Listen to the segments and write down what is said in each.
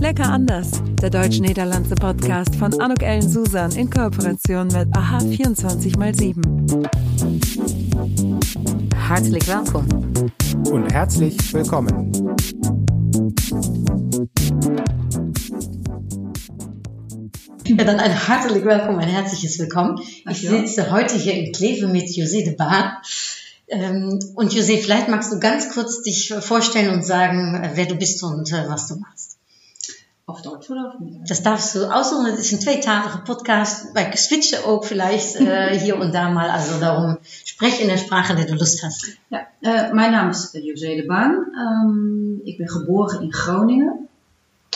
Lecker anders, der deutsch-niederlandse Podcast von Anuk Ellen Susan in Kooperation mit AHA 24x7. Hartelijk welkom. Und herzlich willkommen. Ja, dann ein hartelijk welkom, ein herzliches Willkommen. Ich sitze heute hier in Kleve mit José de Bahn. Ähm, und José, vielleicht magst du ganz kurz dich vorstellen und sagen, äh, wer du bist und äh, was du machst. Auf Deutsch oder auf Niederländisch? Das darfst du aussuchen. Het is een tweetalige podcast. Wij switchen ook vielleicht äh, hier und da mal. Also darum, sprech in der Sprache, die du Lust hast. Ja, eh, mijn naam is José de Baan. Ehm, ik ben geboren in Groningen.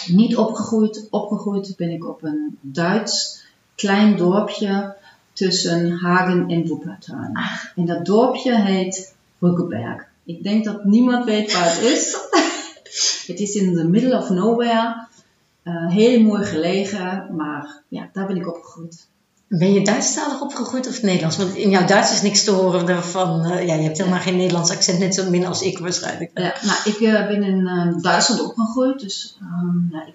Niet opgegroeid. Opgegroeid ben ik op een Duits klein dorpje tussen Hagen en Wuppertal. En dat dorpje heet Rückeberg. Ik denk dat niemand weet waar het is. het is in the middle of nowhere. Eh, heel mooi gelegen, maar ja, daar ben ik opgegroeid. Ben je Duitsstalig opgegroeid of Nederlands? Want in jouw Duits is niks te horen van, eh, ja, je hebt helemaal geen Nederlands accent, net zo min als ik waarschijnlijk. Ja, nou, ik eh, ben in eh, Duitsland opgegroeid, dus ehm, ja, ik,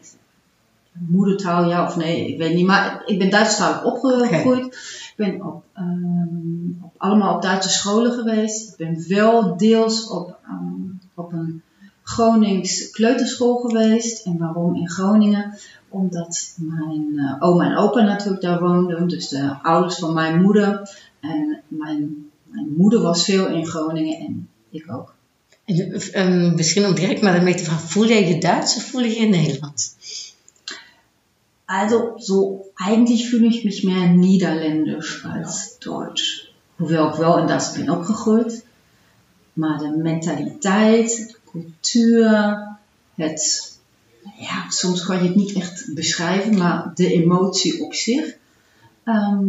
moedertaal ja of nee, ik weet niet. Maar ik ben Duitsstalig opgegroeid. Ik ben op, ehm, op, allemaal op Duitse scholen geweest. Ik ben wel deels op, ehm, op een Gronings kleuterschool geweest. En waarom in Groningen? Omdat mijn eh, oma en opa natuurlijk daar woonden. Dus de ouders van mijn moeder. En mijn, mijn moeder was veel in Groningen en ik ook. En, ehm, misschien om direct maar ermee te vragen, voel jij je Duits of voel je je Nederlands? Also, so, eigentlich fühle ich mich mehr niederländisch als deutsch. Hoewel ik wel in Duits ben opgegroeid. Maar de mentaliteit, cultuur, het, ja, soms kan je het niet echt beschrijven, maar de emotie op zich, ehm,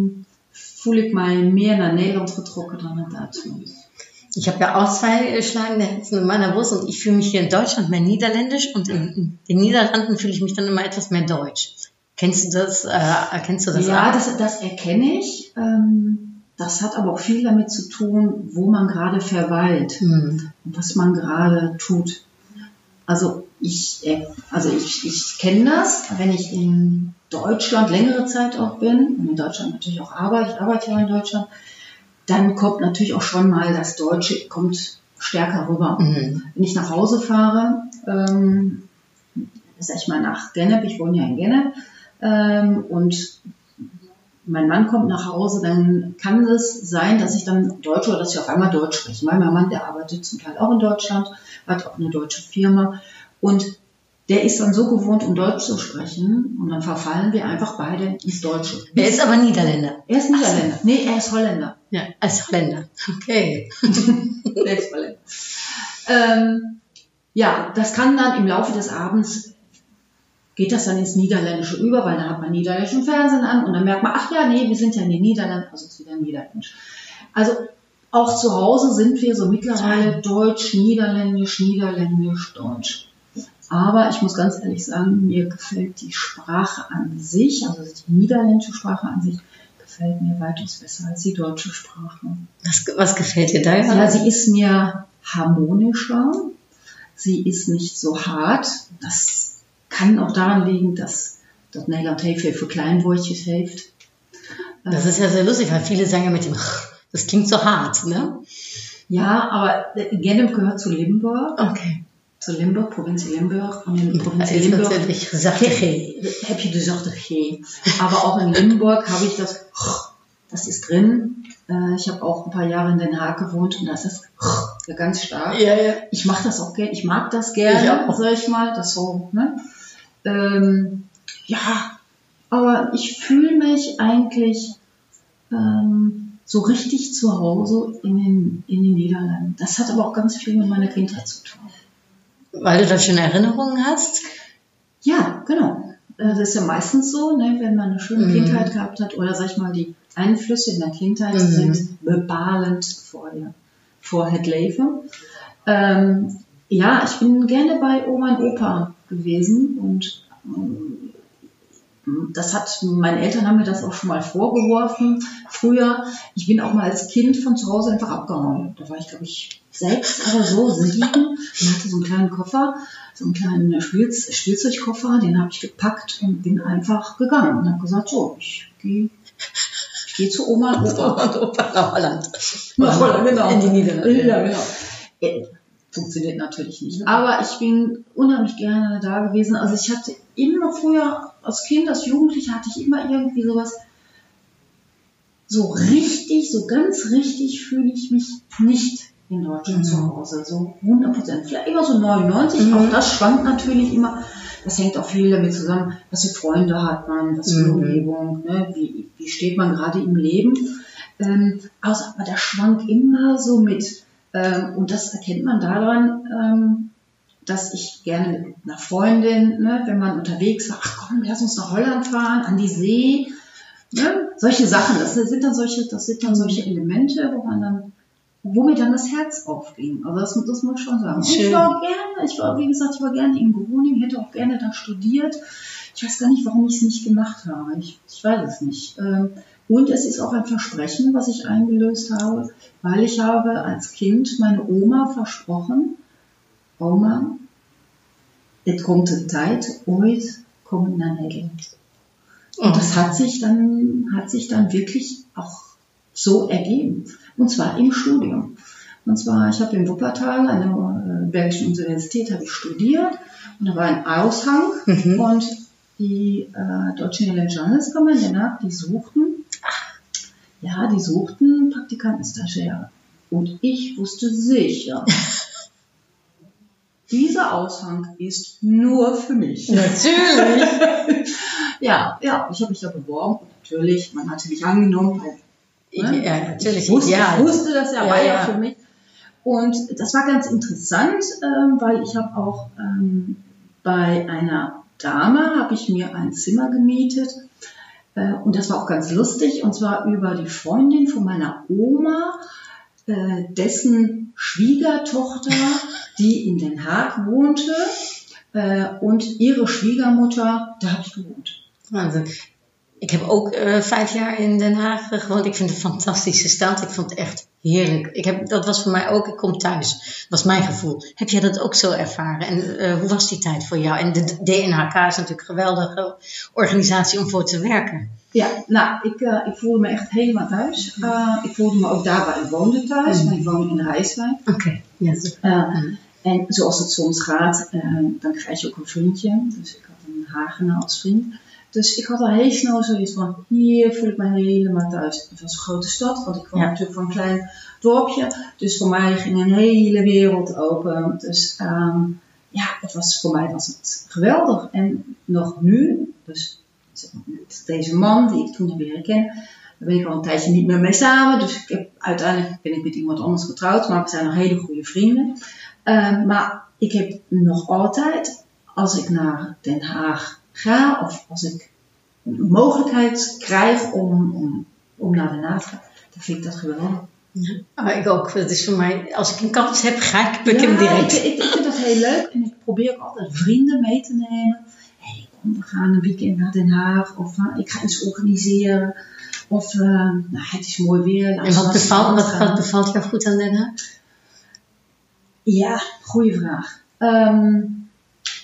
voel ik mij meer naar Nederland getrokken dan naar Duitsland. Ich habe ja auch zwei schlagende Herzen in meiner Brust und ich fühle mich hier in Deutschland mehr niederländisch und in, in den Niederlanden fühle ich mich dann immer etwas mehr deutsch. Kennst du das? Äh, kennst du das ja, auch? das, das erkenne ich. Ähm, das hat aber auch viel damit zu tun, wo man gerade verweilt. Hm. und was man gerade tut. Also ich, äh, also ich, ich kenne das, wenn ich in Deutschland längere Zeit auch bin und in Deutschland natürlich auch arbeite, ich arbeite ja in Deutschland, dann kommt natürlich auch schon mal das Deutsche kommt stärker rüber. Mhm. Wenn ich nach Hause fahre, ähm, sag ich mal nach Gennep, ich wohne ja in Gennep, ähm, und mein Mann kommt nach Hause, dann kann es sein, dass ich dann Deutsch oder dass ich auf einmal Deutsch spreche. Mein Mann, der arbeitet zum Teil auch in Deutschland, hat auch eine deutsche Firma und der ist dann so gewohnt, um Deutsch zu sprechen und dann verfallen wir einfach beide ins Deutsche. Er ist aber Niederländer. Er ist Niederländer. Nee, er ist Holländer. Ja, als Holländer. Okay. Der ist Holländer. Ähm, ja, das kann dann im Laufe des Abends geht das dann ins Niederländische über, weil dann hat man niederländischen Fernsehen an und dann merkt man, ach ja, nee, wir sind ja in den Niederlanden, also ist wieder Niederländisch. Also auch zu Hause sind wir so mittlerweile Deutsch, Niederländisch, Niederländisch, Deutsch. Aber ich muss ganz ehrlich sagen, mir gefällt die Sprache an sich, also die niederländische Sprache an sich, gefällt mir weitaus besser als die deutsche Sprache. Was, was gefällt dir da? Ja, sie ist mir harmonischer. Sie ist nicht so hart. Das kann auch daran liegen, dass das heel veel für Kleinwoordjes heeft. Das ist ja sehr lustig, weil viele sagen ja mit dem das klingt so hart, ne? Ja, aber Gennep gehört zu Limburg, Okay. zu Limburg, Provincie Limburg. Und in Provincie ist Limburg natürlich sachte G. heb je de zachte G. Aber auch in Limburg habe ich das, das ist drin. Äh, Ich habe auch ein paar Jahre in Den Haag gewohnt und das ist ja ganz stark. Ja, ja. ich mache das auch gerne, ich mag das gerne, Ich auch. sag ich mal, das so, ne? Ähm, ja, aber ich fühle mich eigentlich ähm, so richtig zu Hause in den, in den Niederlanden. Das hat aber auch ganz viel mit meiner Kindheit zu tun. Weil du da schöne Erinnerungen hast? Ja, genau. Äh, Das ist ja meistens so, ne, wenn man eine schöne Mhm. Kindheit gehabt hat oder sag ich mal, die Einflüsse in der Kindheit Mhm. sind bepalend vor, der, vor Leven. Ähm, ja, ich bin gerne bei Oma und Opa gewesen und ähm, das hat, meine Eltern haben mir das auch schon mal vorgeworfen. Früher, ich bin auch mal als Kind von zu Hause einfach abgehauen. Da war ich, glaube ich, sechs oder so, sieben. Und hatte so einen kleinen Koffer, so einen kleinen Spiel Spielzeugkoffer, den habe ich gepackt und bin einfach gegangen und habe gesagt, so, ich gehe ich gehe zu Oma und Opa. Opa nach Holland. Nach Holland, genau. In die Niederlande. Ja, genau. Funktioniert natürlich nicht. Aber ich bin unheimlich gerne da gewesen. Also ich hatte immer früher, als Kind, als Jugendliche, hatte ich immer irgendwie sowas, so richtig, so ganz richtig fühle ich mich nicht in Deutschland Mhm. zu Hause. So 100 Prozent. Vielleicht immer so 99. Mhm. Auch das schwankt natürlich immer. Das hängt auch viel damit zusammen, was für Freunde hat man, was für Mhm. Umgebung, ne? wie, wie steht man gerade im Leben. Ähm, also, aber der schwankt immer so mit. Ähm, und das erkennt man daran, ähm, dass ich gerne mit einer Freundin, ne, wenn man unterwegs war, ach komm, lass uns nach Holland fahren, an die See. Ne? Solche Sachen, das sind dann solche, das sind dann solche Elemente, wo man dann, wo mir dann das Herz aufging. Also das, das muss ich schon sagen. Und Ich Schön. war gerne, ich war, wie gesagt, ich war gerne in Groningen, hätte auch gerne da studiert. Ich weiß gar nicht, warum ich es nicht gemacht habe. Ich, ich weiß es nicht. Ähm, Und es ist auch ein Versprechen, was ich eingelöst habe, weil ich habe als Kind meine Oma versprochen, Oma, het komt de tijd, ooit kom ik naar Nederland. Und das hat sich dann, hat sich dann wirklich auch so ergeben. Und zwar im Studium. Und zwar, ich habe in Wuppertal an der äh, Belgischen Universität habe ich studiert und da war ein Aushang Mhm. und die äh, Deutsche Den Haag, die suchten, ja, die suchten Praktikantenstagiäre. Und ich wusste sicher, dieser Aushang ist nur für mich. Natürlich. Ja, ja, ich habe mich da beworben. Und natürlich, man hatte mich angenommen, weil ne, Ja, natürlich. ich wusste, Ja. ich wusste das ja, Ja, war ja, ja. für mich. Und das war ganz interessant, ähm, weil ich habe auch ähm, bei einer Dame habe ich mir ein Zimmer gemietet äh, und das war auch ganz lustig und zwar über die Freundin von meiner Oma, äh, dessen Schwiegertochter, die in Den Haag wohnte äh, und ihre Schwiegermutter, da habe ich gewohnt. Wahnsinn. Ik heb ook eh, vijf jaar in Den Haag gewoond. Ik vind het een fantastische stad. Ik vond het echt heerlijk. Ik heb, dat was voor mij ook, ik kom thuis. was mijn gevoel. Heb jij dat ook zo ervaren? En eh, hoe was die tijd voor jou? En de DNHK is natuurlijk een geweldige organisatie om voor te werken. Ja, nou, ik, eh, ik voelde me echt helemaal thuis. Eh, ik voelde me ook daar waar ik woonde thuis, want ik woon in de Rijswijk. Oké. Ja, Eh, en zoals het soms gaat, dan krijg je ook een vriendje. Dus ik had een Hagenaar als vriend. Dus ik had al heel snel zoiets van, hier voel ik me helemaal thuis. Het was een grote stad, want ik kwam Ja. natuurlijk van een klein dorpje. Dus voor mij ging een hele wereld open. Dus ehm, ja, het was, voor mij was het geweldig. En nog nu, dus deze man die ik toen heb leren kennen, daar ben ik al een tijdje niet meer mee samen. Dus ik heb, uiteindelijk ben ik met iemand anders getrouwd, maar we zijn nog hele goede vrienden. Eh, maar ik heb nog altijd, als ik naar Den Haag ga, of als ik een mogelijkheid krijg om, om, om naar Den Haag te gaan, dan vind ik dat geweldig. Maar ik ook. Dat is voor mij, als ik een kans heb, ga ik pik hem Ja, direct. Ik, ik, vind dat heel leuk en ik probeer ook altijd vrienden mee te nemen. hey, kom, we gaan een weekend naar Den Haag of eh, ik ga iets organiseren. Of eh, nou, het is mooi weer. En wat bevalt, wat bevalt jou goed aan Den Haag? Ja, goede vraag. Ehm,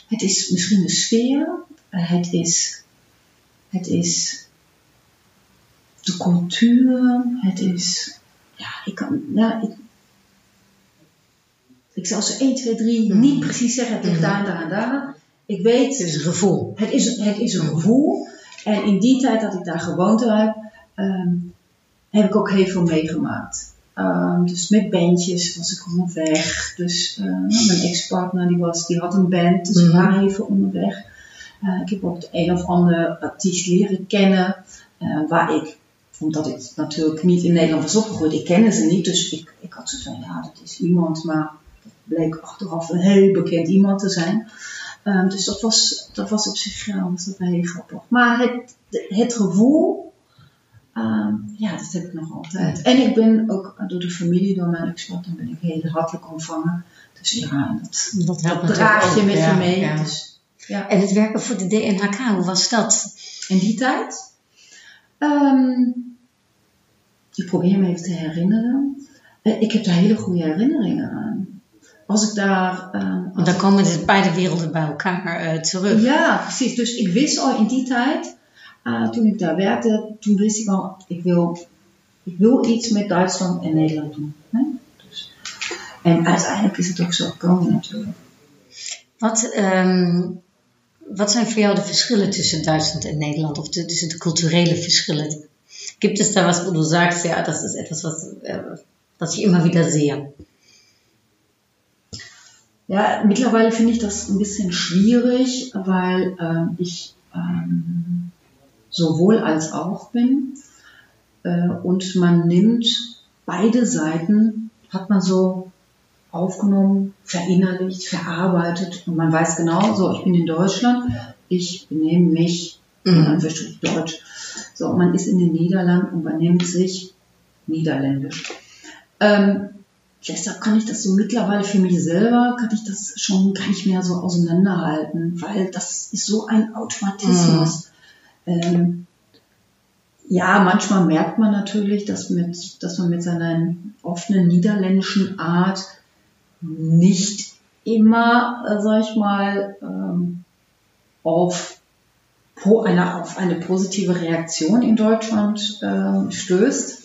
het is misschien de sfeer. Eh, het is, het is de cultuur. Het is, ja, ik kan, ja, ik, ik zal zo 1, 2, 3 Mhm. niet precies zeggen, het ligt Mhm. daar, daar, daar. Ik weet, Het is een gevoel. het is, het is een gevoel. En in die tijd dat ik daar gewoond heb, ehm, heb ik ook heel veel meegemaakt. Ehm, dus met bandjes was ik onderweg. Dus eh, mijn ex-partner die, was, die had een band, dus we Mhm. waren even onderweg. Eh, ik heb ook de een of andere artiest leren kennen. eh, waar ik, omdat ik natuurlijk niet in Nederland was opgegroeid, ik kende ze niet. Dus ik, ik had zo van, ja, dat is iemand, maar het bleek achteraf een heel bekend iemand te zijn. Ehm, dus dat was, dat was op zich ja, was dat heel grappig. Maar het, het gevoel, ehm, ja, dat heb ik nog altijd. En ik ben ook door de familie, door mijn ex-partner, ben ik heel hartelijk ontvangen. Dus ja, dat, Dat helpt dat draag je met je ja, mee. ja. Dus, ja. En het werken voor de DNHK, hoe was dat? in die tijd. Um, ik probeer me even te herinneren. Uh, ik heb daar hele goede herinneringen aan. Als ik daar. Um, dan komen dus beide werelden bij elkaar uh, terug. Ja, precies. Dus ik wist al in die tijd, uh, toen ik daar werkte, toen wist ik al, ik wil, ik wil iets met Duitsland en Nederland doen. Hè? Dus, en uiteindelijk is het ook zo gekomen natuurlijk. Wat, um, wat zijn voor jou de verschillen tussen Duitsland en Nederland? Of de, tussen de culturelle verschillen? Gibt es da was, wo du sagst, ja, das ist etwas, was, äh, was ich immer wieder sehe? Ja, mittlerweile finde ich das ein bisschen schwierig, weil äh, ich ähm, sowohl als auch bin. Äh, und man nimmt beide Seiten, hat man so aufgenommen, verinnerlicht, verarbeitet und man weiß genau, so, ich bin in Deutschland, ich benehme mich in Anführungsstrichen Deutsch. So, man ist in den Niederlanden und man nimmt sich Niederländisch. Ähm, deshalb kann ich das so mittlerweile für mich selber, kann ich das schon gar nicht mehr so auseinanderhalten, weil das ist so ein Automatismus. Mhm. Ähm, ja, manchmal merkt man natürlich, dass, mit, dass man mit seiner offenen niederländischen Art nicht immer, äh, sag ich mal, ähm, auf, eine, auf eine positive Reaktion in Deutschland äh, stößt.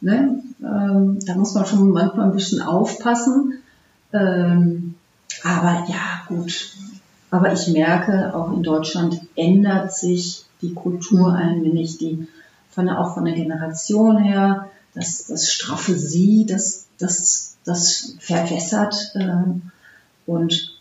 Ne? Ähm, da muss man schon manchmal ein bisschen aufpassen. Ähm, aber ja, gut. Aber ich merke, auch in Deutschland ändert sich die Kultur ein wenig, die von auch von der Generation her, das, das straffe Sie, das, das, das verwässert. Ähm, und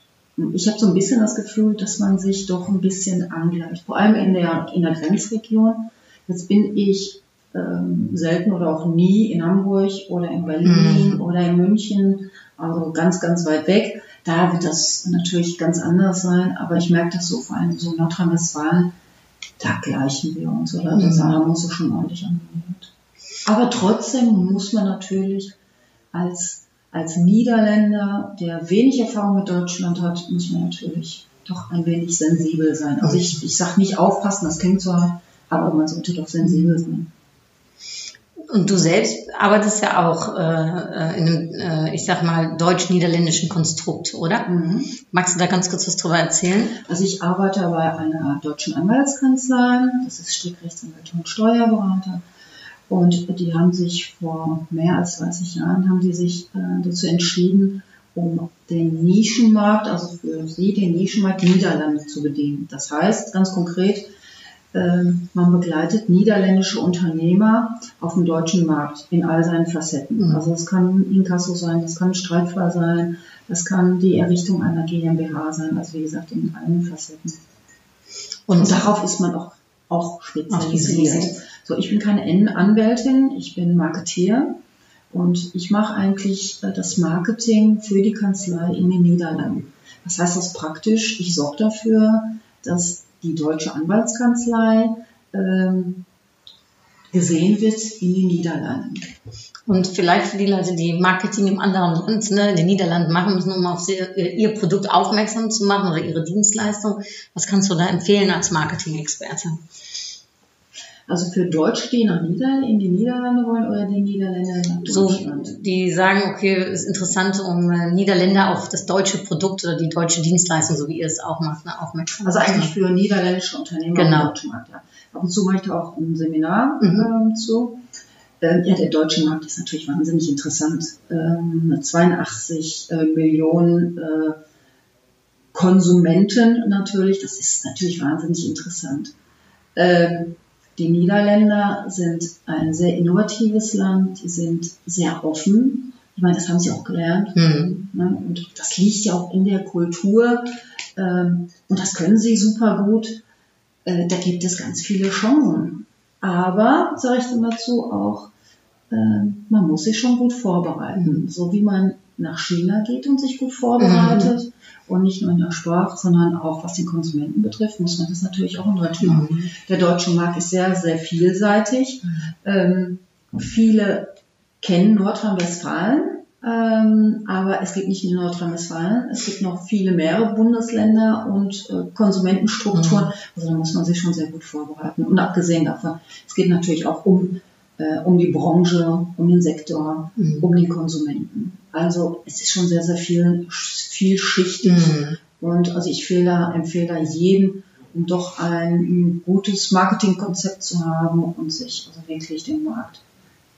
ich habe so ein bisschen das Gefühl, dass man sich doch ein bisschen angleicht, vor allem in der, in der Grenzregion. Jetzt bin ich ähm, selten oder auch nie in Hamburg oder in Berlin mhm. oder in München, also ganz, ganz weit weg. Da wird das natürlich ganz anders sein, aber ich merke das so vor allem so Nordrhein-Westfalen, da gleichen wir uns, oder? Mhm. Da haben wir uns schon ordentlich angehört. Aber trotzdem muss man natürlich als, als Niederländer, der wenig Erfahrung mit Deutschland hat, muss man natürlich doch ein wenig sensibel sein. Also ich, ich sage nicht aufpassen, das klingt hart, aber man sollte doch sensibel sein. Und du selbst arbeitest ja auch äh, in einem, äh, ich sag mal, deutsch-niederländischen Konstrukt, oder? Mhm. Magst du da ganz kurz was drüber erzählen? Also ich arbeite bei einer deutschen Anwaltskanzlei, das ist Strickrechtsanwalt und Steuerberater. Und die haben sich vor mehr als 20 Jahren haben die sich äh, dazu entschieden, um den Nischenmarkt, also für sie den Nischenmarkt Niederlande zu bedienen. Das heißt ganz konkret, ähm, man begleitet niederländische Unternehmer auf dem deutschen Markt in all seinen Facetten. Mhm. Also es kann Inkasso sein, das kann Streitfall sein, das kann die Errichtung einer GmbH sein, also wie gesagt in allen Facetten. Und, Und darauf ist man auch, auch spezialisiert. So, ich bin keine Anwältin, ich bin Marketeer und ich mache eigentlich äh, das Marketing für die Kanzlei in den Niederlanden. Was heißt das praktisch? Ich sorge dafür, dass die deutsche Anwaltskanzlei ähm, gesehen wird in den Niederlanden. Und vielleicht für die Leute, die Marketing im anderen Land, ne, in den Niederlanden machen müssen, um auf ihr Produkt aufmerksam zu machen oder ihre Dienstleistung, was kannst du da empfehlen als Marketing-Experte? Also für Deutsch, die nach Nieder in die Niederlande wollen oder die Niederländer nach Deutschland? So, die sagen, okay, ist interessant, um äh, Niederländer auf das deutsche Produkt oder die deutsche Dienstleistung, so wie ihr es auch macht, ne, aufmerksam Also eigentlich für niederländische Unternehmen genau. im deutschen Markt, ja. Ab und zu mache ich da auch ein Seminar mhm. ähm, zu. Ähm, ja, der deutsche Markt ist natürlich wahnsinnig interessant. Ähm, 82 äh, Millionen äh, Konsumenten natürlich, das ist natürlich wahnsinnig interessant. Ähm, die Niederländer sind ein sehr innovatives Land, die sind sehr offen. Ich meine, das haben sie auch gelernt. Mhm. Ne? Und das liegt ja auch in der Kultur. Ähm, und das können sie super gut. Äh, da gibt es ganz viele Chancen. Aber, sage ich dann dazu, auch, äh, man muss sich schon gut vorbereiten. Mhm. So wie man nach China geht und sich gut vorbereitet. Mhm. Und nicht nur in der Sprache, sondern auch was den Konsumenten betrifft, muss man das natürlich auch in Deutschland machen. Der deutsche Markt ist sehr, sehr vielseitig. Mhm. Ähm, viele kennen Nordrhein-Westfalen, Ähm, aber es gibt nicht nur Nordrhein-Westfalen, es gibt noch viele mehrere Bundesländer und äh, Konsumentenstrukturen. Mhm. Also da muss man sich schon sehr gut vorbereiten. Und abgesehen davon, es geht natürlich auch um, äh, um die Branche, um den Sektor, mhm. um den Konsumenten. Also es ist schon sehr, sehr viel, vielschichtig. Mhm. Und also ich fehle, empfehle jedem, um doch ein gutes Marketingkonzept zu haben und sich also wirklich den Markt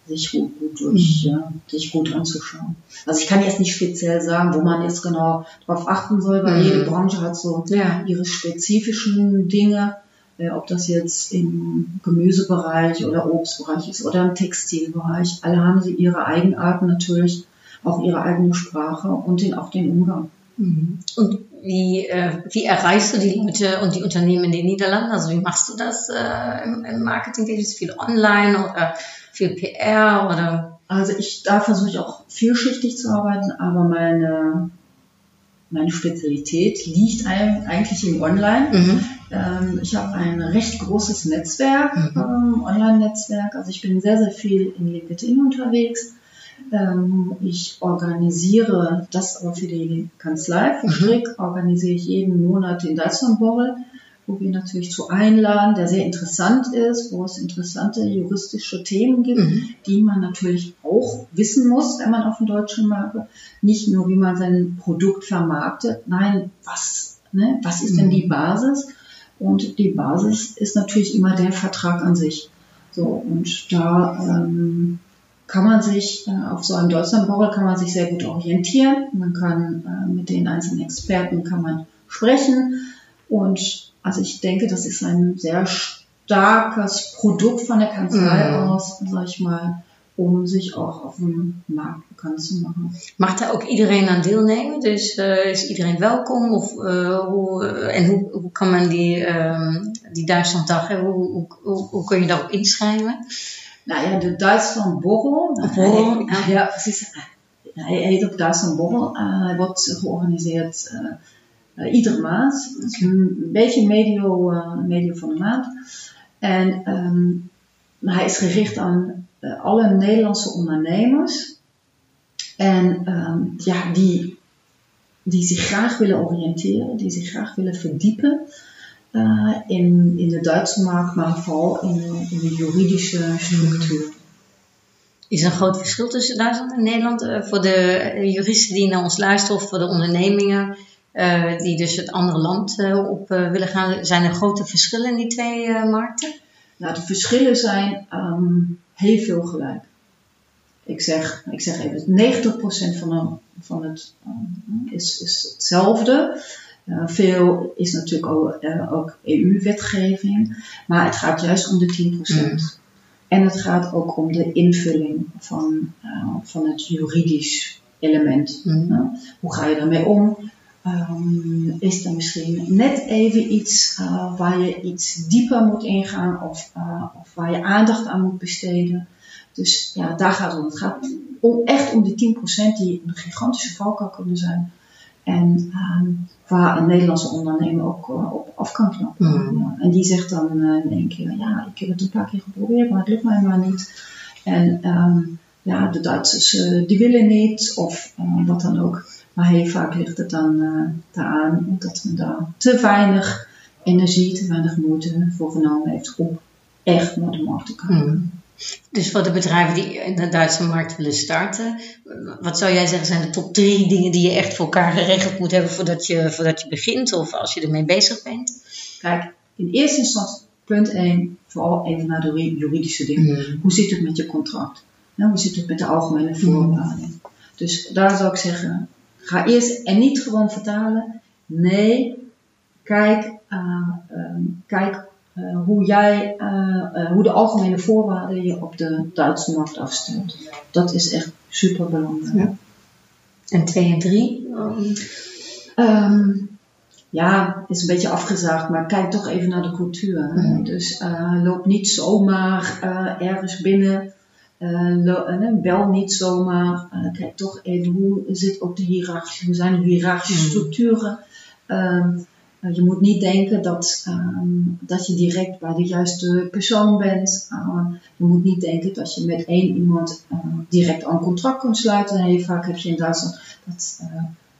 sich gut, gut durch, mhm. ja, sich gut anzuschauen. Also ich kann jetzt nicht speziell sagen, wo man jetzt genau drauf achten soll, weil mhm. jede Branche hat so ja. ihre spezifischen Dinge, äh, ob das jetzt im Gemüsebereich oder Obstbereich ist oder im Textilbereich. Alle haben sie ihre Eigenarten natürlich, auch ihre eigene Sprache und den, auch den Umgang. Mhm. Und wie, äh, wie erreichst du die Leute und die Unternehmen in den Niederlanden? Also wie machst du das äh, im, im Marketing? Ist viel online oder viel PR oder? Also ich, da versuche ich auch vielschichtig zu arbeiten, aber meine, meine Spezialität liegt eigentlich im Online. Mhm. Ähm, ich habe ein recht großes Netzwerk, mhm. ähm, Online-Netzwerk. Also ich bin sehr, sehr viel in LinkedIn unterwegs. Ähm, ich organisiere das aber für die Kanzlei. Für Schrick mhm. organisiere ich jeden Monat den Deutschlandborrel wo wir natürlich zu einladen, der sehr interessant ist, wo es interessante juristische Themen gibt, mhm. die man natürlich auch wissen muss, wenn man auf dem deutschen Markt nicht nur, wie man sein Produkt vermarktet, nein, was, ne, was ist mhm. denn die Basis? Und die Basis ist natürlich immer der Vertrag an sich. So, und da ähm, kann man sich äh, auf so einem Deutschlandbauer kann man sich sehr gut orientieren. Man kann äh, mit den einzelnen Experten kann man sprechen und also ich denke, das ist ein sehr starkes Produkt von der Kanzlei mhm. aus, sag ich mal, om zich ook op een markt bekend te maken. Mag daar ook iedereen aan deelnemen? Dus uh, is iedereen welkom? Of, uh, hoe, uh, en hoe, hoe kan men die, ehm, die Duitslanddag, hoe, hoe, hoe, hoe, kun je daarop inschrijven? Nou ja, de Duitsland Borrel. Borrel ja. ja, precies. Hij heet ook Duitsland Borrel. hij wordt georganiseerd uh, iedere maand. een beetje medio, medio van de maand. En um, hij is gericht aan alle Nederlandse ondernemers. En um, ja, die, die zich graag willen oriënteren, die zich graag willen verdiepen. In, in de Duitse markt, maar vooral in, in de juridische structuur. Is er een groot verschil tussen Duitsland en Nederland voor de juristen die naar ons luisteren of voor de ondernemingen? uh, die dus het andere land uh, op willen gaan. Zijn er grote verschillen in die twee markten? Nou, de verschillen zijn um, heel veel gelijk. Ik zeg, ik zeg even, 90% van, de, van het um, is, is hetzelfde. Veel is natuurlijk ook, ook EU-wetgeving, maar het gaat juist om de 10%. Mm. En het gaat ook om de invulling van, van het juridisch element. Mm. hoe ga je daarmee om? um, is er misschien net even iets waar je iets dieper moet ingaan of, of waar je aandacht aan moet besteden. Dus ja, daar gaat het om. Het gaat om, echt om die 10% die een gigantische valkuil kunnen zijn. En um, waar een Nederlandse ondernemer ook uh, op af kan knappen. Mm. Ja, en die zegt dan in één keer, ja, ik heb het een paar keer geprobeerd, maar het lukt mij maar niet. En um, ja, de Duitsers die willen niet, of wat dan ook. Maar heel vaak ligt het dan uh, daaraan omdat men daar te weinig energie, te weinig moeite voor genomen heeft om echt naar de markt te komen. Hmm. Dus voor de bedrijven die in de Duitse markt willen starten, wat zou jij zeggen zijn de top drie dingen die je echt voor elkaar geregeld moet hebben voordat je, voordat je begint of als je ermee bezig bent? Kijk, in eerste instantie, punt 1, vooral even naar de juridische dingen. Hoe zit het met je contract? hoe zit het met de algemene voorwaarden? Dus daar zou ik zeggen, Ga eerst en niet gewoon vertalen. Nee, kijk, uh, um, kijk uh, hoe jij, uh, hoe de algemene voorwaarden je op de Duitse markt afstemt. Dat is echt super belangrijk. Ja. En twee en drie? Um, ja, is een beetje afgezaagd, maar kijk toch even naar de cultuur. Mm. Dus loop niet zomaar ergens binnen uh, bel niet zomaar. Uh, kijk toch even hoe zit ook de hiërarchische, hoe zijn de hiërarchische structuren. Um, Uh, je moet niet denken dat, um, dat je direct bij de juiste persoon bent. Uh, je moet niet denken dat je met één iemand uh, direct een contract kunt sluiten. Heel vaak heb je in Duitsland dat,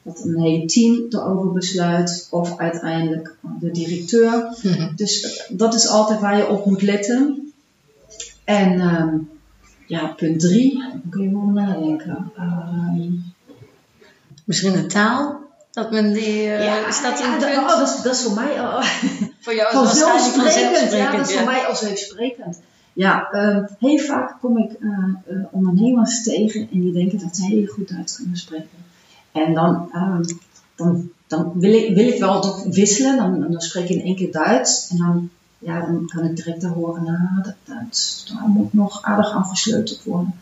dat een hele team erover besluit. Of uiteindelijk de directeur. Mm -hmm. Dus dat is altijd waar je op moet letten. En um, ja, punt drie, daar kun je wel nadenken. Misschien de taal? Dat men die, uh, ja, is dat ja, oh, dat, is, dat is voor mij uh, voor jou vanzelfsprekend. Ja, dat is voor mij vanzelfsprekend. Ja, um, heel vaak kom ik uh, ondernemers tegen en die denken dat ze heel goed Duits kunnen spreken. En dan, um, dan, dan wil, ik, wil ik wel toch wisselen, dan, dan spreek ik in één keer Duits en dan, ja, dan kan ik direct horen, nou, dat Duits, daar moet nog aardig aan versleuteld worden.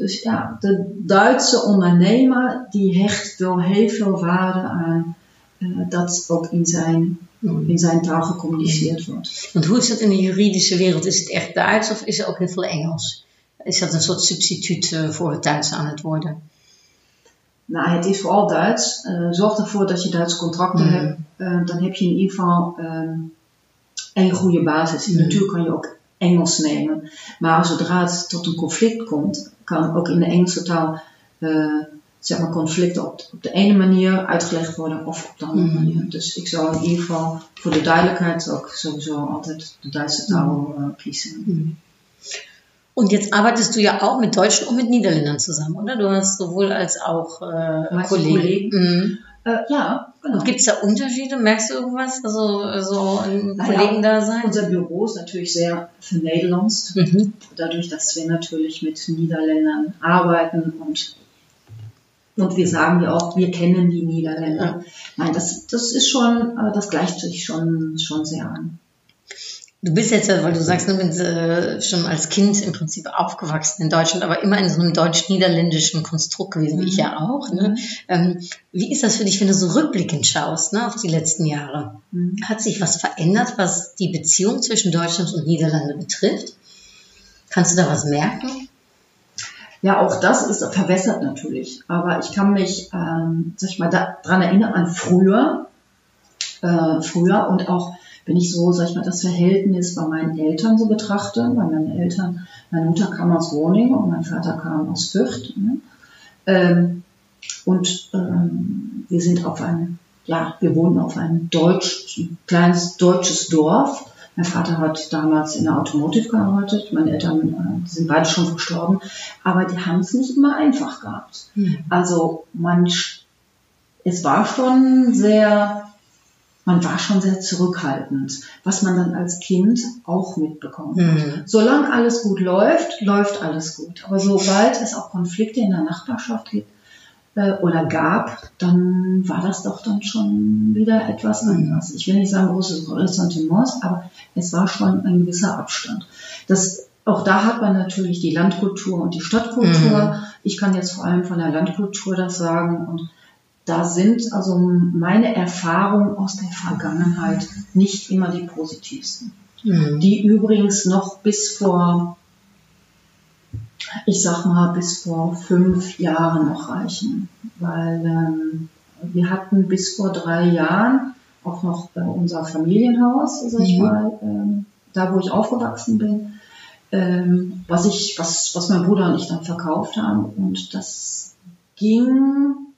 Dus ja, de Duitse ondernemer die hecht wel heel veel waarde aan uh, dat ook in zijn, in zijn taal gecommuniceerd wordt. Want hoe is dat in de juridische wereld? Is het echt Duits of is er ook heel veel Engels? Is dat een soort substituut uh, voor het Duits aan het worden? Nou, het is vooral Duits. Uh, zorg ervoor dat je Duitse contracten mm. hebt. dan heb je in ieder geval um, een goede basis. Mm. Natuurlijk kan je ook Engels nemen. Maar zodra het tot een conflict komt, kan ook in de Engelse taal uh, zeg maar conflicten op, op, de ene manier uitgelegd worden of op de andere mm. manier. Dus ik zou in ieder geval voor de duidelijkheid ook sowieso altijd de Duitse taal uh, kiezen. Mm. Und jetzt arbeitest du ja auch mit Deutschen und mit Niederländern zusammen, oder? Du hast sowohl als auch äh, Kollegen. Kollegen? Mhm. Äh, ja, genau. Und gibt es da Unterschiede? Merkst du irgendwas? Also so ein Kollegen da sein? Unser Büro ist natürlich sehr vernederlandst. Mhm. Dadurch, dass wir natürlich mit Niederländern arbeiten und, und wir sagen ja auch, wir kennen die Niederländer. Ja. Nein, das, das ist schon, äh, das gleicht sich schon, schon sehr an. Du bist jetzt, weil du sagst, du bist äh, schon als Kind im Prinzip aufgewachsen in Deutschland, aber immer in so einem deutsch-niederländischen Konstrukt gewesen, wie ich ja auch. Ne? Ähm, wie ist das für dich, wenn du so rückblickend schaust ne, auf die letzten Jahre? Mhm. Hat sich was verändert, was die Beziehung zwischen Deutschland und Niederlande betrifft? Kannst du da was merken? Ja, auch das ist verwässert natürlich. Aber ich kann mich, ähm, sag ich mal, daran erinnern an früher, äh, früher und auch wenn ich so, sag ich mal, das Verhältnis bei meinen Eltern so betrachte, bei meinen Eltern, meine Mutter kam aus Groningen und mein Vater kam aus Fürth. Ne? Ähm, und ähm, wir sind auf einem, ja, wir wohnen auf einem deutsch, ein kleines deutsches Dorf. Mein Vater hat damals in der Automotive gearbeitet, meine Eltern äh, sind beide schon verstorben, aber die haben es nicht immer einfach gehabt. Mhm. Also man, es war schon sehr, man war schon sehr zurückhaltend, was man dann als Kind auch mitbekommt. Mhm. Solange alles gut läuft, läuft alles gut. Aber sobald es auch Konflikte in der Nachbarschaft gibt äh, oder gab, dann war das doch dann schon wieder etwas anders. Ich will nicht sagen großes Ressentiments, aber es war schon ein gewisser Abstand. Das, auch da hat man natürlich die Landkultur und die Stadtkultur. Mhm. Ich kann jetzt vor allem von der Landkultur das sagen und da sind also meine Erfahrungen aus der Vergangenheit nicht immer die positivsten. Mhm. Die übrigens noch bis vor, ich sag mal, bis vor fünf Jahren noch reichen. Weil ähm, wir hatten bis vor drei Jahren auch noch äh, unser Familienhaus, sag ich Mhm. mal, ähm, da wo ich aufgewachsen bin, ähm, was ich, was, was mein Bruder und ich dann verkauft haben. Und das ging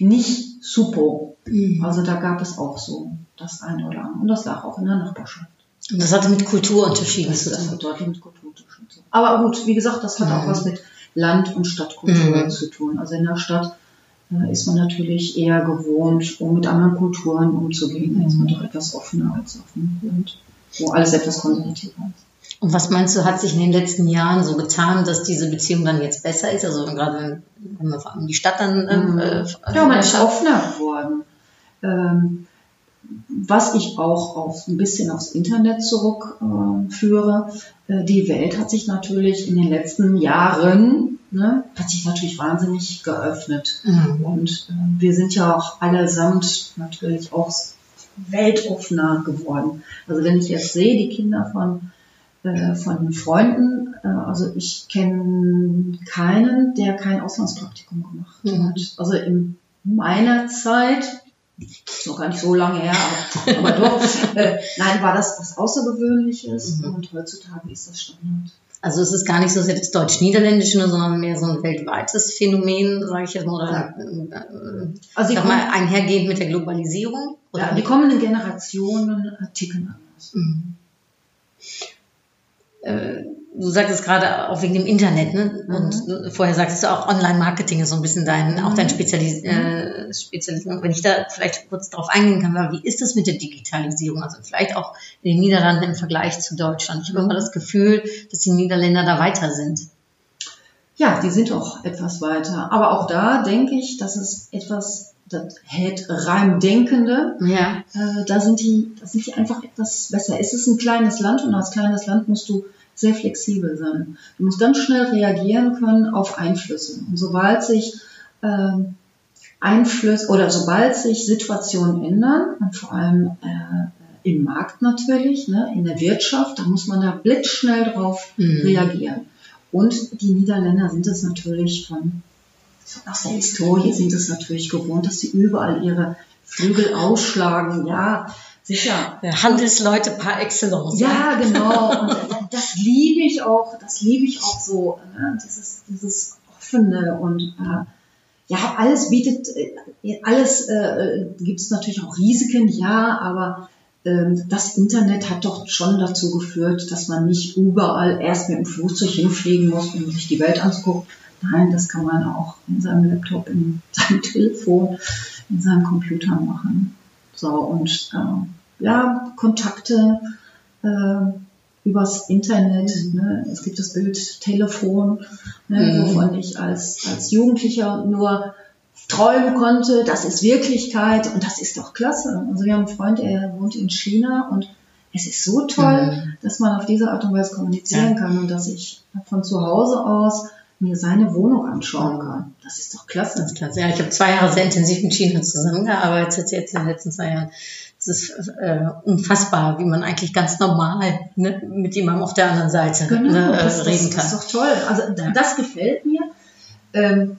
nicht super. Mhm. Also da gab es auch so das eine oder andere. Und das lag auch in der Nachbarschaft. Und das hatte mit Kulturunterschieden Das, zu das tun. hat deutlich mit Kulturunterschied zu tun. Aber gut, wie gesagt, das hat auch Mhm. was mit Land- und Stadtkultur Mhm. zu tun. Also in der Stadt äh, ist man natürlich eher gewohnt, um mit anderen Kulturen umzugehen. Da ist man doch etwas offener als auf dem Land, wo alles etwas konservativer ist. Und was meinst du, hat sich in den letzten Jahren so getan, dass diese Beziehung dann jetzt besser ist? Also gerade wenn man vor allem die Stadt dann ähm, äh, Ja, man ist schaut. offener geworden. Ähm, was ich auch auf, ein bisschen aufs Internet zurückführe, äh, führe, äh, die Welt hat sich natürlich in den letzten Jahren, ne, hat sich natürlich wahnsinnig geöffnet. Mhm. Und äh, wir sind ja auch allesamt natürlich auch weltoffener geworden. Also wenn ich jetzt sehe, die Kinder von, äh, von Freunden, äh, also ich kenne keinen, der kein Auslandspraktikum gemacht Mhm. hat. Also in meiner Zeit ist noch gar nicht so lange her, aber, aber doch, äh, nein, war das was Außergewöhnliches Mhm. und heutzutage ist das Standard. Also es ist gar nicht so sehr das Deutsch-Niederländische, sondern mehr so ein weltweites Phänomen, sage ich jetzt mal, oder äh, Also sag mal, einhergehend mit der Globalisierung. Oder ja, die kommenden Generationen ticken anders. Mhm. Äh, Du sagtest gerade auch wegen dem Internet, ne? Und Mhm. vorher sagtest du auch Online-Marketing ist so ein bisschen dein, auch dein Mhm. Spezialis äh, Spezialisierung. Wenn ich da vielleicht kurz drauf eingehen kann, weil wie ist das mit der Digitalisierung? Also vielleicht auch in den Niederlanden im Vergleich zu Deutschland. Ich habe immer das Gefühl, dass die Niederländer da weiter sind. Ja, die sind auch etwas weiter. Aber auch da denke ich, dass es etwas, das hält Reimdenkende, Ja. äh, da, sind die, da sind die einfach etwas besser. Es ist ein kleines Land und als kleines Land musst du sehr flexibel sein. Du musst ganz schnell reagieren können auf Einflüsse. Und sobald sich ähm, Einflüsse oder sobald sich Situationen ändern, und vor allem äh, im Markt natürlich, ne, in der Wirtschaft, da muss man da blitzschnell drauf Mhm. reagieren. Und die Niederländer sind es natürlich von, aus der Historie sind es natürlich gewohnt, dass sie überall ihre Flügel ausschlagen. Ja, sicher. Handelsleute par excellence. Ja, genau. Und das liebe ich auch, das liebe ich auch so, ne? dieses, dieses offene und äh, ja, alles bietet, äh, alles äh, gibt es natürlich auch Risiken, ja, aber ähm, das Internet hat doch schon dazu geführt, dass man nicht überall erst mit dem Flugzeug hinfliegen muss, um sich die Welt anzugucken. Nein, das kann man auch in seinem Laptop, in seinem Telefon, in seinem Computer machen. So, und äh, ja, Kontakte äh, übers Internet. Ne? Es gibt das Bild Telefon, ne? Mhm. wovon ich als, als Jugendlicher nur träumen konnte. Das ist Wirklichkeit und das ist doch klasse. Also wir haben einen Freund, der wohnt in China und es ist so toll, Mhm. dass man auf diese Art und Weise kommunizieren kann und dass ich von zu Hause aus mir seine Wohnung anschauen kann. Das ist doch klasse. Das ist klasse. Ja, ich habe zwei Jahre sehr intensiv mit China zusammengearbeitet, jetzt in den letzten zwei Jahren. Es ist äh, unfassbar, wie man eigentlich ganz normal ne, mit jemandem auf der anderen Seite Genau, ne, äh, das, reden das, kann. das ist doch toll. Also das gefällt mir. Ähm,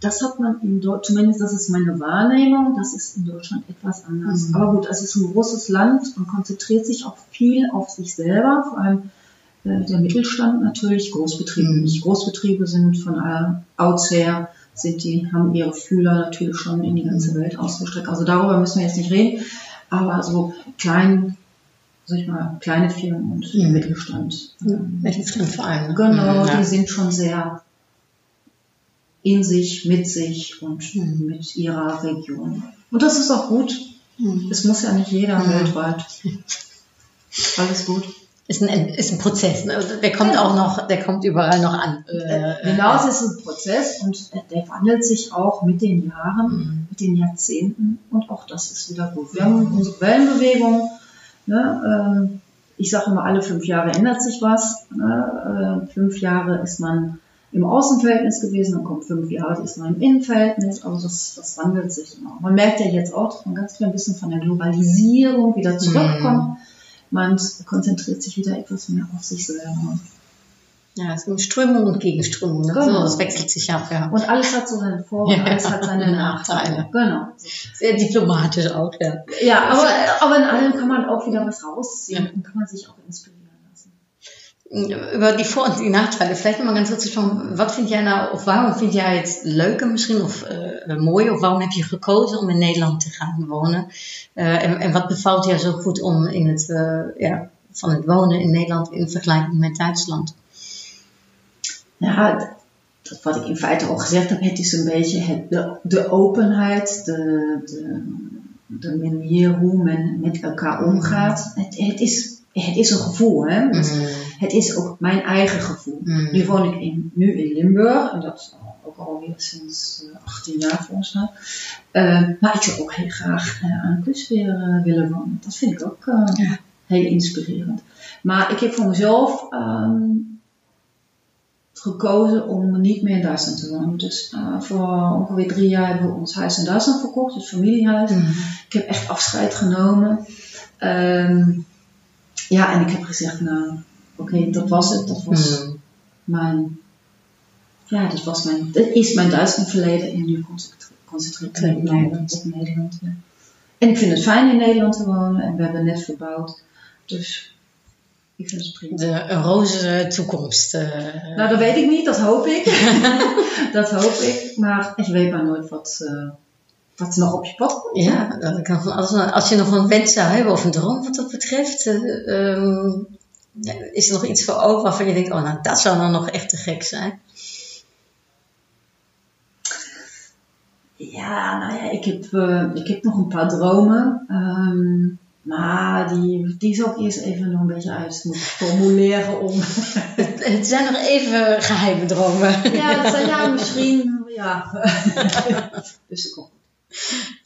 das hat man in Deutschland, zumindest das ist meine Wahrnehmung, das ist in Deutschland etwas anders. Mhm. Aber gut, es ist ein großes Land und konzentriert sich auch viel auf sich selber, vor allem äh, der Mittelstand natürlich, Großbetriebe nicht. Großbetriebe sind von aller Outs her, sind die, haben ihre Fühler natürlich schon in die ganze Welt ausgestreckt. Also darüber müssen wir jetzt nicht reden. Aber so klein, sag ich mal, kleine Firmen und Mhm. Mittelstand. ähm, Mittelstand vor allem. ne? Genau, ja. die sind schon sehr in sich, mit sich und Mhm. mit ihrer Region. Und das ist auch gut. Mhm. Es muss ja nicht jeder weltweit. Alles gut. Ist ein, ist ein Prozess. Ne? Der kommt auch noch, der kommt überall noch an. Äh, genau, es ist ein Prozess und der wandelt sich auch mit den Jahren, Mhm. mit den Jahrzehnten und auch das ist wieder gut. Wir haben unsere Wellenbewegung. Ne, ich sage immer, alle fünf Jahre ändert sich was. Ne, äh, fünf Jahre ist man im Außenverhältnis gewesen, dann kommt fünf Jahre, ist man im Innenverhältnis, also das, das wandelt sich immer. Man merkt ja jetzt auch, dass man ganz klein bisschen von der Globalisierung wieder zurückkommt. Man konzentriert sich wieder etwas mehr auf sich selber. Ja, es sind Strömung und Gegenströmung. Ne? Genau. So, das wechselt sich ab, ja. Und alles hat so seine Vor- und Ja. alles hat seine Nachteile. Genau. Sehr diplomatisch auch, ja. Ja, aber, aber in allem kann man auch wieder was rausziehen und kann man sich auch inspirieren. Über die Voor- und die Nachteile. Vielleicht maar ganz kurz van, wat vind jij nou, of waarom vind jij het leuk misschien, of uh, mooi, of waarom heb je gekozen om in Nederland te gaan wonen? Uh, en, en wat bevalt jou zo goed om in het, uh, ja, van het wonen in Nederland in vergelijking met Duitsland? Ja, dat wat ik in feite al gezegd heb, het is een beetje het, de, de openheid, de, de, de manier hoe men met elkaar omgaat. Het, het, is, het is een gevoel, hè? Mm. Het is ook mijn eigen gevoel. Mm. Nu woon ik in, nu in Limburg, en dat is ook alweer sinds uh, 18 jaar volgens mij. Uh, maar ik zou ook heel graag uh, aan de kust weer uh, willen wonen. Dat vind ik ook ja. heel inspirerend. Maar ik heb voor mezelf um, gekozen om niet meer in Duitsland te wonen. Dus voor ongeveer drie jaar hebben we ons huis in Duitsland verkocht, het familiehuis. Mm. Ik heb echt afscheid genomen. Um, ja, en ik heb gezegd, nou, oké, okay, dat was het. Dat was Mm. mijn, ja, dat was mijn, dat is mijn Duitsland verleden en nu concentreer ik me op Nederland. Ja. En ik vind het fijn in Nederland te wonen en we hebben net verbouwd. Dus ik vind het prima. De, een roze toekomst. eh. Nou, dat weet ik niet, dat hoop ik. dat hoop ik. Maar je weet maar nooit wat, eh, wat nog op je pad komt. ja, dat kan van alles. Maar als je nog een wens zou hebben of een droom wat dat betreft, eh, ehm, is er nog iets voor ogen waarvan je denkt, oh nou, dat zou dan nog echt te gek zijn. Ja, nou ja, ik heb, eh, ik heb nog een paar dromen. Ehm, maar die, die zal ik eerst even nog een beetje uit moeten formuleren om. Het zijn nog even geheime dromen. ja, dat zijn ja misschien. Ja. dus komt.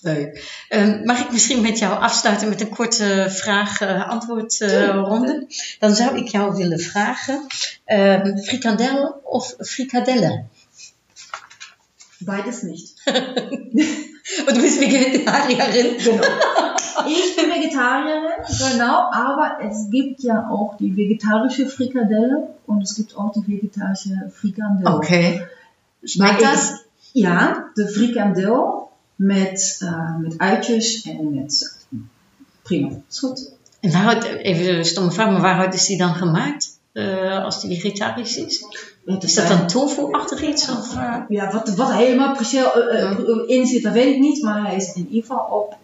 Leuk. Ehm, mag ik misschien met jou afsluiten met een korte vraag-antwoord-ronde? Dan zou ik jou willen vragen: ehm frikandel of frikadelle? Beides nicht. Und du bist Vegetarierin. Genau. Ich bin Vegetarierin, genau, aber es gibt ja auch die vegetarische Frikadelle und es gibt auch die vegetarische Frikandel. Okay. Schmeckt das? Ja, de frikandel met, eh, met uitjes en met. Prima, is goed. En waaruit, even een stomme vraag, maar waaruit is die dan gemaakt? Eh, als die vegetarisch is? Is dat dan tofu-achtig iets? Of, eh? Ja, wat, wat helemaal precies in zit, dat weet ik niet. Maar hij is in ieder geval op,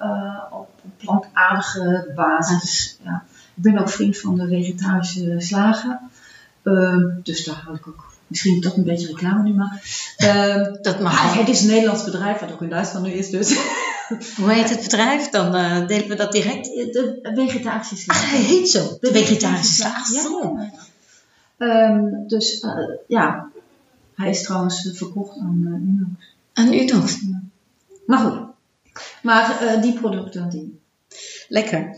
op plantaardige basis. Ja. Ik ben ook vriend van de vegetarische slager. Ehm, dus daar hou ik ook misschien toch een beetje reclame nu maar. Ehm, Dat mag. het is een Nederlands bedrijf, wat ook in Duitsland nu is. Dus. Hoe heet het bedrijf? Dan eh, delen we dat direct. De vegetarische Ah, hij heet zo. De vegetarische. Ja, ja, ja. Ehm, dus eh, ja, hij is trouwens eh, verkocht aan uh, Unox. En u nog. Maar goed. Maar eh, die producten, die. Lekker.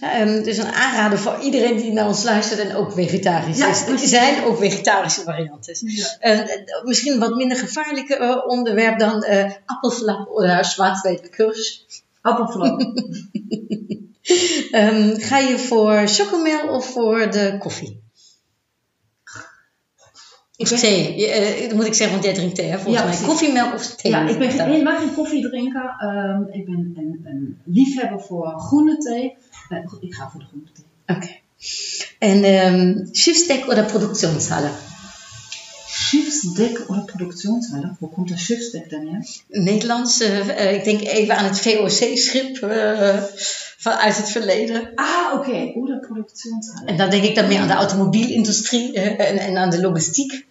Ehm, dus een aanrader voor iedereen die naar ons luistert en ook vegetarisch Ja, is. Er zijn ook vegetarische varianten. Ja. Eh, misschien een wat minder gevaarlijk eh, onderwerp dan eh appelflap of zwartweetkurs. Appelflap. Ehm, ga je voor chocomel of voor de koffie? Of ben- thee? Eh, dat moet ik zeggen, want jij drinkt thee, hè? volgens Ja, mij. Koffiemelk of thee? ja, ik ben geen, ik mag geen koffie drinken. Ehm, ik ben een, een liefhebber voor groene thee. Eh, ik ga voor de groene thee. Oké. En ehm Schiffsdeck oder Produktionshalle? Schiffsdeck oder Produktionshalle? Wo kommt das Schiffsdeck denn her? Nederlands, eh, ik denk even aan het VOC-schip vanuit het verleden. Ah, oké. Oder Produktionshalle. En dan denk ik dan meer aan de automobielindustrie eh, en, en aan de logistiek.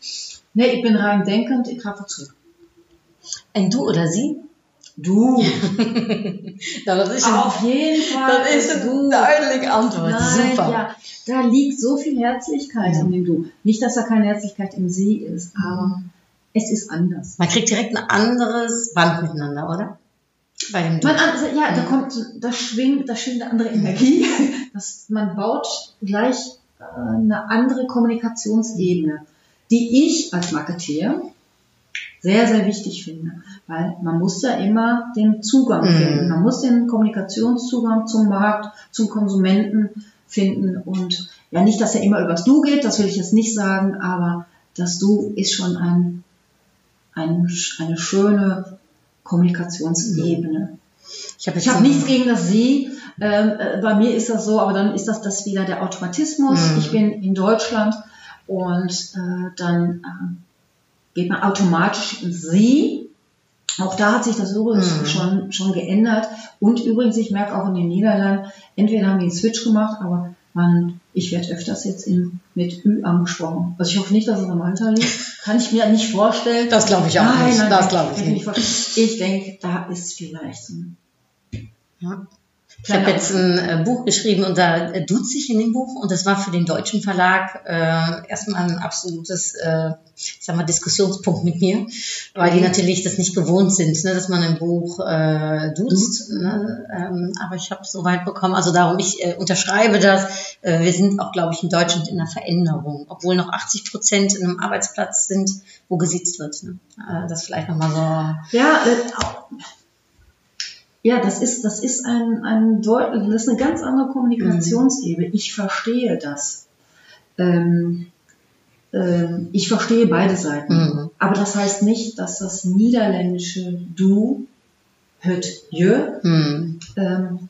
Nee, ik ben ruim denkend. Ik ga voor terug. En du oder sie? Du. Nou, dat is een, Auf jeden Fall. dat is een du. duidelijk antwoord. Nein, Super. ja, da liegt so viel Herzlichkeit in dem Du. Nicht, dass da keine Herzlichkeit im Sie ist, aber es ist anders. Man kriegt direkt ein anderes Band miteinander, oder? Bei dem. Man, also, ja, da kommt, da schwingt, da schwingt eine andere Energie. Das, man baut gleich äh, eine andere Kommunikationsebene, die ich als Marketeer sehr, sehr wichtig finde. Weil man muss ja immer den Zugang Mhm. finden. Man muss den Kommunikationszugang zum Markt, zum Konsumenten finden. Und ja, nicht, dass er immer übers Du geht, das will ich jetzt nicht sagen, aber das Du ist schon ein, ein, eine schöne Kommunikationsebene. ich habe habe nichts gegen das Sie. Ähm, äh, bei mir ist das so, aber dann ist das, das wieder der Automatismus. Mhm. Ich bin in Deutschland und äh, dann ähm, geht man automatisch in Sie. Auch da hat sich das übrigens Mhm. schon, schon geändert. Und übrigens, ich merke auch in den Niederlanden, entweder haben die einen Switch gemacht, aber man, ich werde öfters jetzt in, mit Ü angesprochen. Also ich hoffe nicht, dass es am Alter liegt. Kann ich mir nicht vorstellen. Das glaube ich auch Nein, nicht. nein, das glaube ich nicht. Ich denke, da ist vielleicht so ein Ja. Ich habe jetzt ein äh, Buch geschrieben und da äh, duzt sich in dem Buch und das war für den deutschen Verlag äh, erstmal ein absolutes, äh, ich sag mal, Diskussionspunkt mit mir, weil die natürlich das nicht gewohnt sind, ne, dass man ein Buch äh, duzt. Ne, ähm, aber ich habe es so weit bekommen, also darum, ich äh, unterschreibe das. Äh, wir sind auch, glaube ich, in Deutschland in einer Veränderung, obwohl noch 80 Prozent in einem Arbeitsplatz sind, wo gesiezt wird. Ne? Äh, das vielleicht nochmal so. Ja, äh, ja, das ist, das ist ein, ein Deut das ist eine ganz andere Kommunikationsebene. Ich verstehe das. Ähm, ähm, ich verstehe beide Seiten. Mhm. Aber das heißt nicht, dass das niederländische Du, het je, Hm. ähm,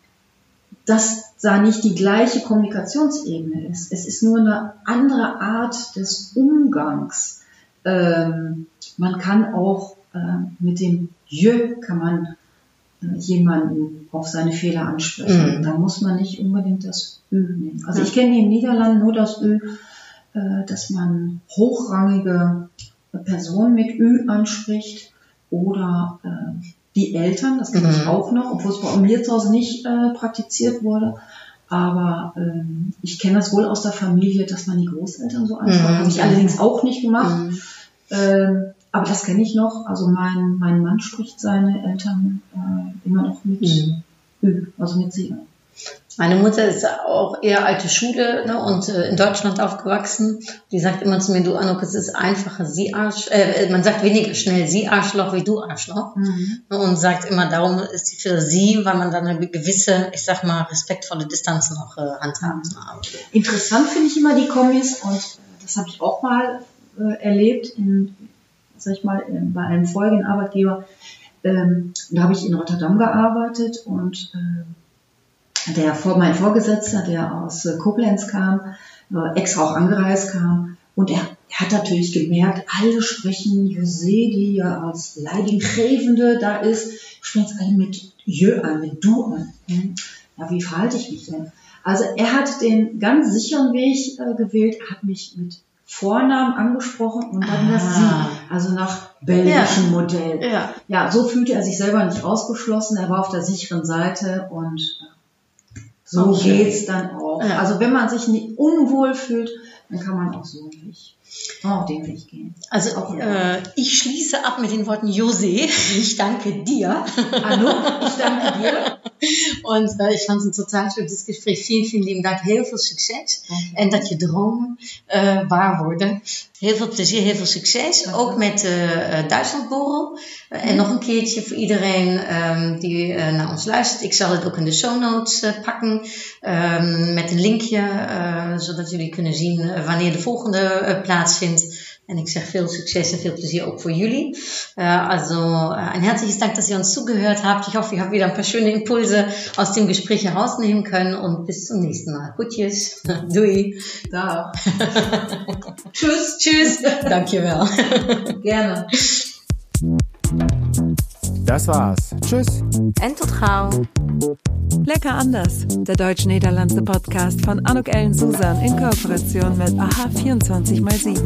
dass da nicht die gleiche Kommunikationsebene ist. Es ist nur eine andere Art des Umgangs. Ähm, man kann auch äh, mit dem Je kann man jemanden auf seine Fehler ansprechen. Mhm. Da muss man nicht unbedingt das Ö nehmen. Also ich kenne in den Niederlanden nur das Ö, äh, dass man hochrangige Personen mit Ü anspricht oder äh, die Eltern, das kenne ich Mhm. auch noch, obwohl es bei mir zu Hause nicht äh, praktiziert wurde. Aber ähm, ich kenne das wohl aus der Familie, dass man die Großeltern so anspricht. Mhm. Habe ich allerdings auch nicht gemacht. Mhm. Ähm, aber das kenne ich noch. Also mein, mein Mann spricht seine Eltern äh, immer noch mit Mhm. Ü, also mit Sie. Meine Mutter ist auch eher alte Schule ne, und äh, in Deutschland aufgewachsen. Die sagt immer zu mir, du Anuk, es ist einfacher, sie Arsch, äh, man sagt weniger schnell sie Arschloch wie du Arschloch. Mhm. Ne, Und sagt immer, darum ist sie für sie, weil man dann eine gewisse, ich sag mal, respektvolle Distanz noch äh, handhabt. Aber- Interessant finde ich immer die Kombis und äh, das habe ich auch mal äh, erlebt in, sag ich mal, in, bei einem vorigen Arbeitgeber. Ähm, da habe ich in Rotterdam gearbeitet und äh, der vor, mein Vorgesetzter, der aus äh, Koblenz kam, äh, extra auch angereist kam und er, hat natürlich gemerkt, alle sprechen José, die ja als Leidinggevende da ist, sprechen es alle mit Je an, mit Du an. Hm? Ja, wie verhalte ich mich denn? Also er hat den ganz sicheren Weg äh, gewählt, hat mich mit Vornamen angesprochen und dann das Ah. Sie, also nach belgischem Modell. Ja. Ja, so fühlte er sich selber nicht ausgeschlossen, er war auf der sicheren Seite und äh, so schön. geht's dann auch. Ja. Also wenn man sich nicht unwohl fühlt, dann kann man auch so einen Auch den Weg gehen. Also Auch äh, ich schließe ab mit den Worten José. Ich danke dir. Hallo, ich danke dir. Und äh, ich fand es een totaal schönes Gespräch. Vielen, vielen lieben Dank. Heel veel succes. En dat je dromen eh, waar worden. Heel veel plezier, heel veel succes. Ook met de uh, Duitslandborrel. Uh, en nog een keertje voor iedereen um, die uh, naar ons luistert. Ik zal het ook in de show notes pakken. Um, met een linkje. Zodat jullie kunnen zien wanneer de volgende uh, plaatsvindt. En ik zeg veel succes en veel plezier ook voor jullie. Uh, also ein herzliches Dank, dass ihr uns zugehört habt. Ich hoffe, ihr habt wieder ein paar schöne Impulse aus dem Gespräch herausnehmen können und bis zum nächsten Mal. Gutjes. Doei. Da. Tschüss. Tschüss. Dankjewel. Gerne. Das war's. Tschüss. Entotrau. Lecker anders. Der deutsch-niederlandse Podcast von Anuk Ellen Susan in Kooperation mit AH24x7.